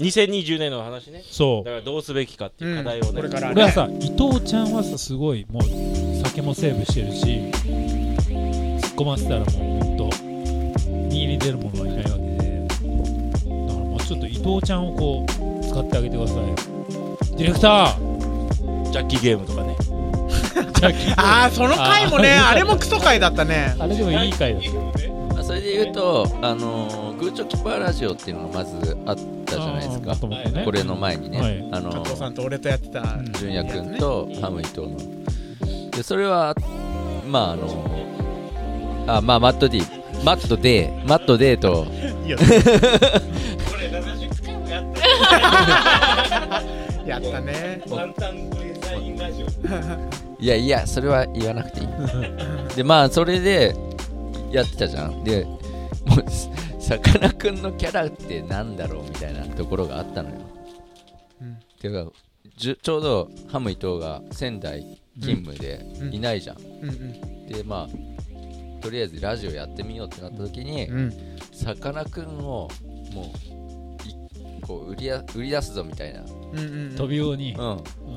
2020年の話ね。そう。だからどうすべきかっていう課題をね、うん。これから俺はさ伊藤ちゃんはさすごいもう酒もセーブしてるし突っ込ませたらもうほんと握り出るものはいないわけで。だからもうちょっと伊藤ちゃんをこう使ってあげてください。ディレクター！ジャッキーゲームとかね。あああその回もねあれもクソ回だったね。あれでもいい回だった。まあそれで言うと、あのーグーチョキパーラジオっていうのがまずあったじゃないですか。ねこれの前にね、はい。あの加藤さんと俺とやってたうん純也君とハム伊藤の。でそれはまああのあまあマット D マット D マット D と。やったね。いやいやそれは言わなくていい。でまあそれでやってたじゃん。でもうさかなクンのキャラってなんだろうみたいなところがあったのよ、うん。ていうかちょうどハム伊藤が仙台勤務でうん。いないじゃん、うんうん。でまあとりあえずラジオやってみようってなった時にうん。さかなクンをもういこう売りや売り出すぞみたいな、うんうん飛び用に、うん、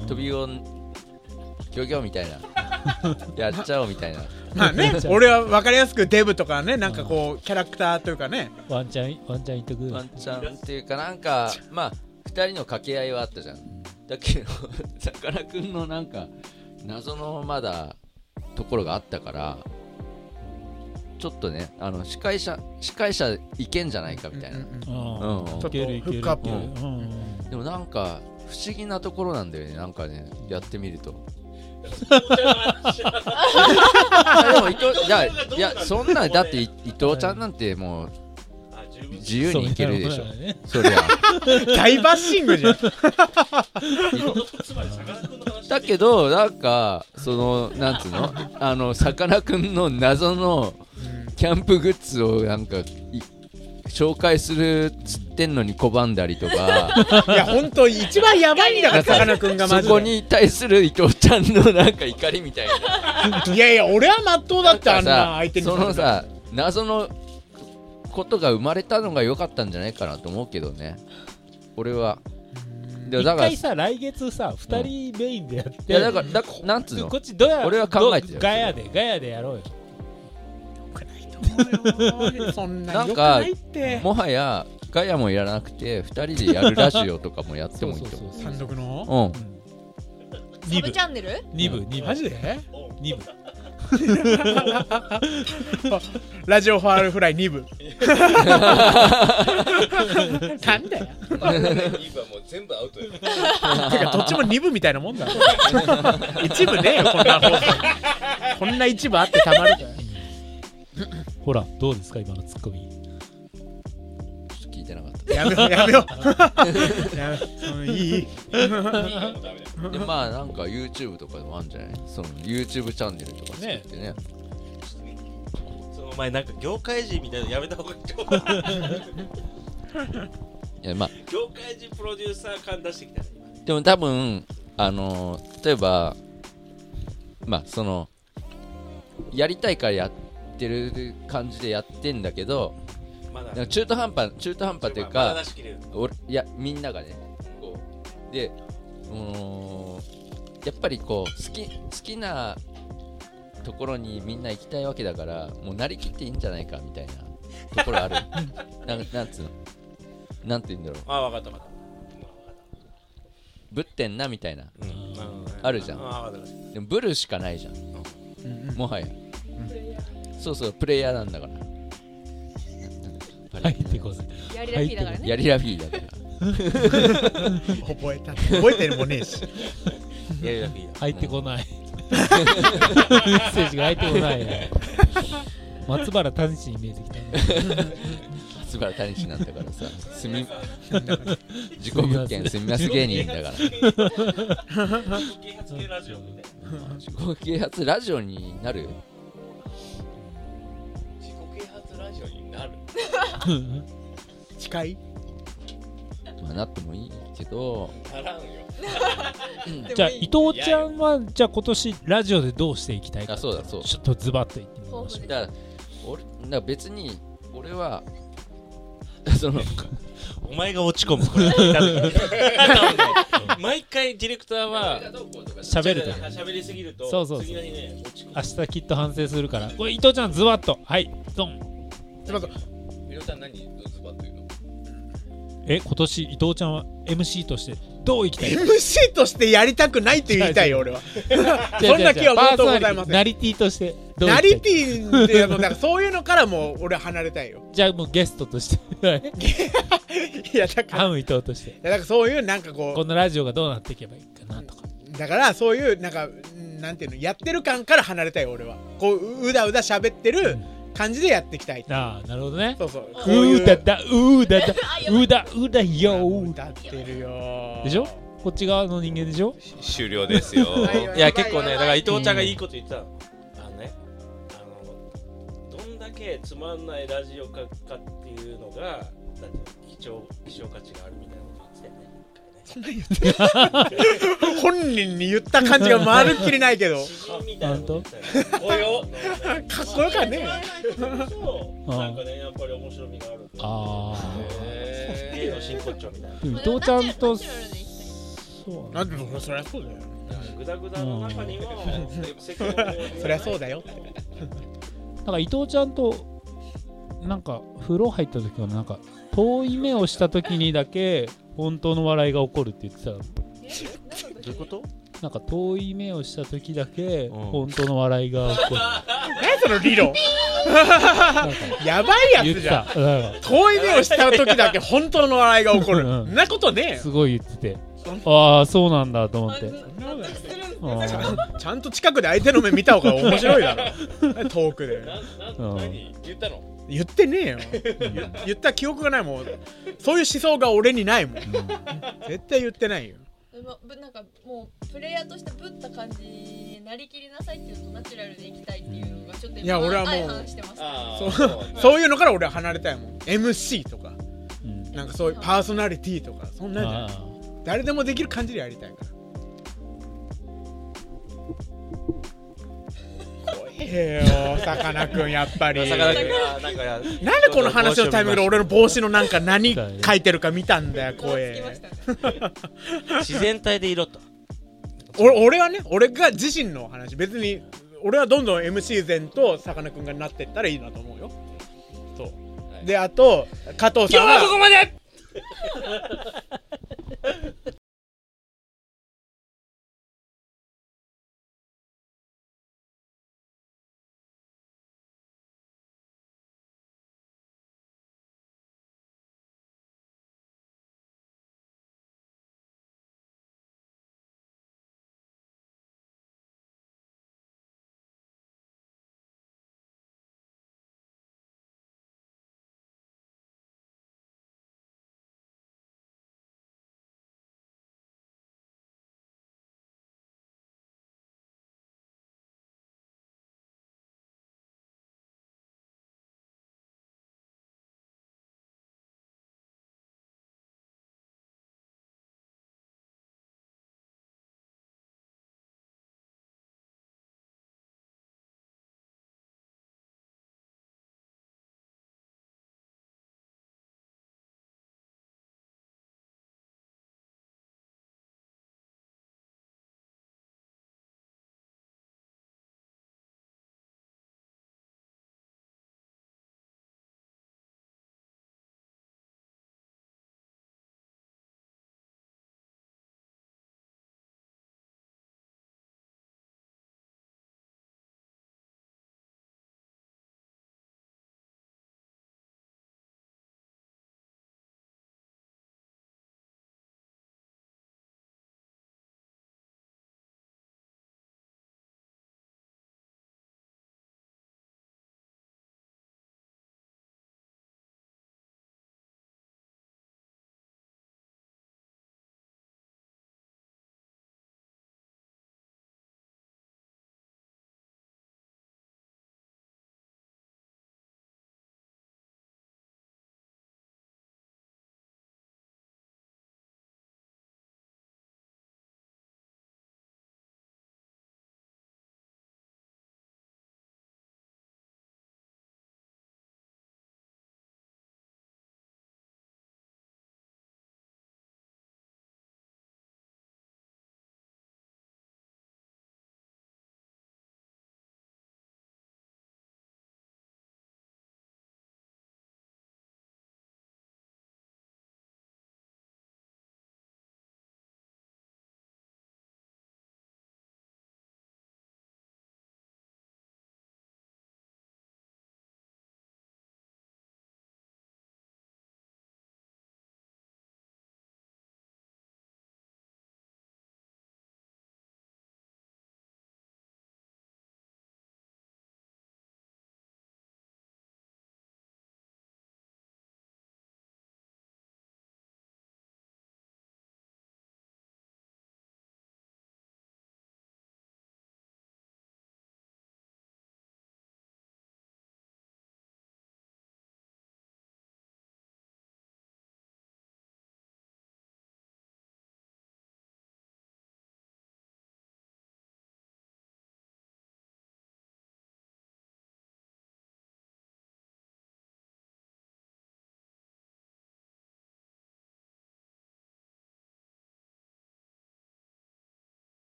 うん。飛びをギョギョみたいな やっちゃおうみたいな。まあね 俺は分かりやすくデブとかねなんかこうキャラクターというかね。ワンチャンワンチャン言っとく。ワンチャンっていうかなんかまあ2人の掛け合いはあったじゃん。だけど さかなクンのなんか謎のまだところがあったからちょっとねあの司会者司会者いけんじゃないかみたいな、でもなんか不思議なところなんだよねなんかねやってみると。あでも伊藤いやいやそんなだって伊伊藤ちゃんなんてもう自由にいけるでしょ。そうだよね。そりゃ大バッシングじゃん。だけどなんかそのなんつうの？あのさかなクンの謎のキャンプグッズをなんかい紹介するっつってんのに拒んだりとか。いや本当一番やばいんだからさかなクンがマジでそこに対する伊藤ちゃんのなんか怒りみたいな。いやいや俺はまっとうだってあんな相手にそのさ謎のことが生まれたのが良かったんじゃないかなと思うけどね。俺は。でも一だから回さ来月さ二人メインでやって、いやだからだなんつうの？こっちどや俺は考えてたよ。どガヤでガヤでやろうよそんななんかよくないって。もはやガヤもやらなくて2人でやるラジオとかもやってもいいと思う。単独の？うん。うん。サ二部ブ。チャンネル？二部二部マジで？二部ラジオファールフライ2部 なんだよ。今もう全部アウトよ。てかどっちも2部みたいなもんだろ。一部ねえよこんな放送。こんな一部あってたまるかほらどうですか今のツッコミ。ちょっと聞いてなかっやめようやめよう。やめその いいたでまあなんか YouTube とかでもあるんじゃない？その YouTube チャンネルとか作ってね。そのお前なんか業界人みたいなのやめた方がいいと思う。いやまあ。業界人プロデューサー感出してきた。ねでも多分あのー例えばまあそのやりたいからやってる感じでやってんだけどまだ。中途半端中途半端というか出し切れる。俺いやみんながね。こう。でうーんやっぱりこう好き好きなところにみんな行きたいわけだからもうなりきっていいんじゃないかみたいなところある。なんなんつうの？なんて言うんだろう。あ分かった分かっぶってんなみたいな。たうんうんあるじゃん。でもブルしかないじゃん。もはやそうそうプレイヤーなんだから。入ってこないやりらしいだからねやりラフィーだから。覚えた覚えてるもねえし。やりだけいいだ。入ってこない。メッセージが入ってこない。ね松原谷氏に見えてきた。ね松原谷氏なんだからさ。すみ自己物件住みます芸人だから。自己啓発ラジオになる？自 近い？まあなってもいいけど。ならん。よじゃあ伊藤ちゃんはじゃあ今年ラジオでどうしていきたいかあそうだそうちょっとズバッと言ってみましょう。だから俺だから別に俺は そのお前が落ち込む毎回ディレクターは喋るとね喋りすぎるとそうそうそう。次の日ね落ち込む。明日きっと反省するから。これ伊藤ちゃんズバッと。はいドンみろちゃん何ズバッと言うの？え今年伊藤ちゃんは MC としてどう生きたい？MC としてやりたくないって言いたいよ俺は。そんな気は本当ございません。ナリティとしてどう生きたい？ナリティっていうのだからそういうのからもう俺は離れたいよ。じゃあもうゲストとして。は いいやだからいハム伊藤として。やだからそういうなんかここのラジオがどうなっていけばいいかなとか。うだからそういうなんかうんなんていうのやってる感から離れたいよ俺は。こううだうだ喋ってる感じでやっていきたいああなるほどね。そうそう。うこういうーだだ うーだだうだうだよ。歌ってるよ。でしょ？こっち側の人間でしょ？終了ですよ。はいいや結構ねだから伊藤ちゃんがいいこと言ってたのあのね。あのどんだけつまんないラジオかかっていうのがだって貴重希少価値があるみたいなねそんな言って本人に言った感じがまるっきりないけど。詩人みたいなこと言ってたよおよかっこよかねそうなんかねやっぱり面白みがあるああ芸の真骨頂みたいな伊藤ちゃんとそうなんでそりゃそうだよグダグダの中にはそりゃそうだよなんか伊藤ちゃんとなんか風呂入った時はなんか遠い目をした時にだけ本当の笑いが起こるって言ってた。のどういうこと？なんか遠い目をした時だけうん。本当の笑いが起こる。何その理論？やばいや言ってつじゃん。遠い目をした時だけ本当の笑いが起こる。うん。そんなことねすごい言ってて。ああそうなんだと思って。納得するんですうんちゃんちゃんと近くで相手の目見た方が面白いだろ。遠くで。うん。言ったの言ってねえよ。言言った記憶がないもん。そういう思想が俺にないもん。絶対言ってないよ。なんかもうプレイヤーとしてぶった感じになりきりなさいっていうのとナチュラルでいきたいっていうのがちょっといや俺はもう相反してます。そう。そうそういうのから俺は離れたいもん。MC とか。うん。なんかそういうパーソナリティとか。そんなんじゃない。あ誰でもできる感じでやりたいから怖えよさかなクンやっぱり。なんでこの話のタイミングで俺の帽子のなんか何書いてるか見たんだよ顔怖つきましえたね。自然体でいろと。俺俺はね俺が自身の話。別に俺はどんどん MC 前とさかなクンがなってったらいいなと思うよ。そう。であと加藤さんはこまで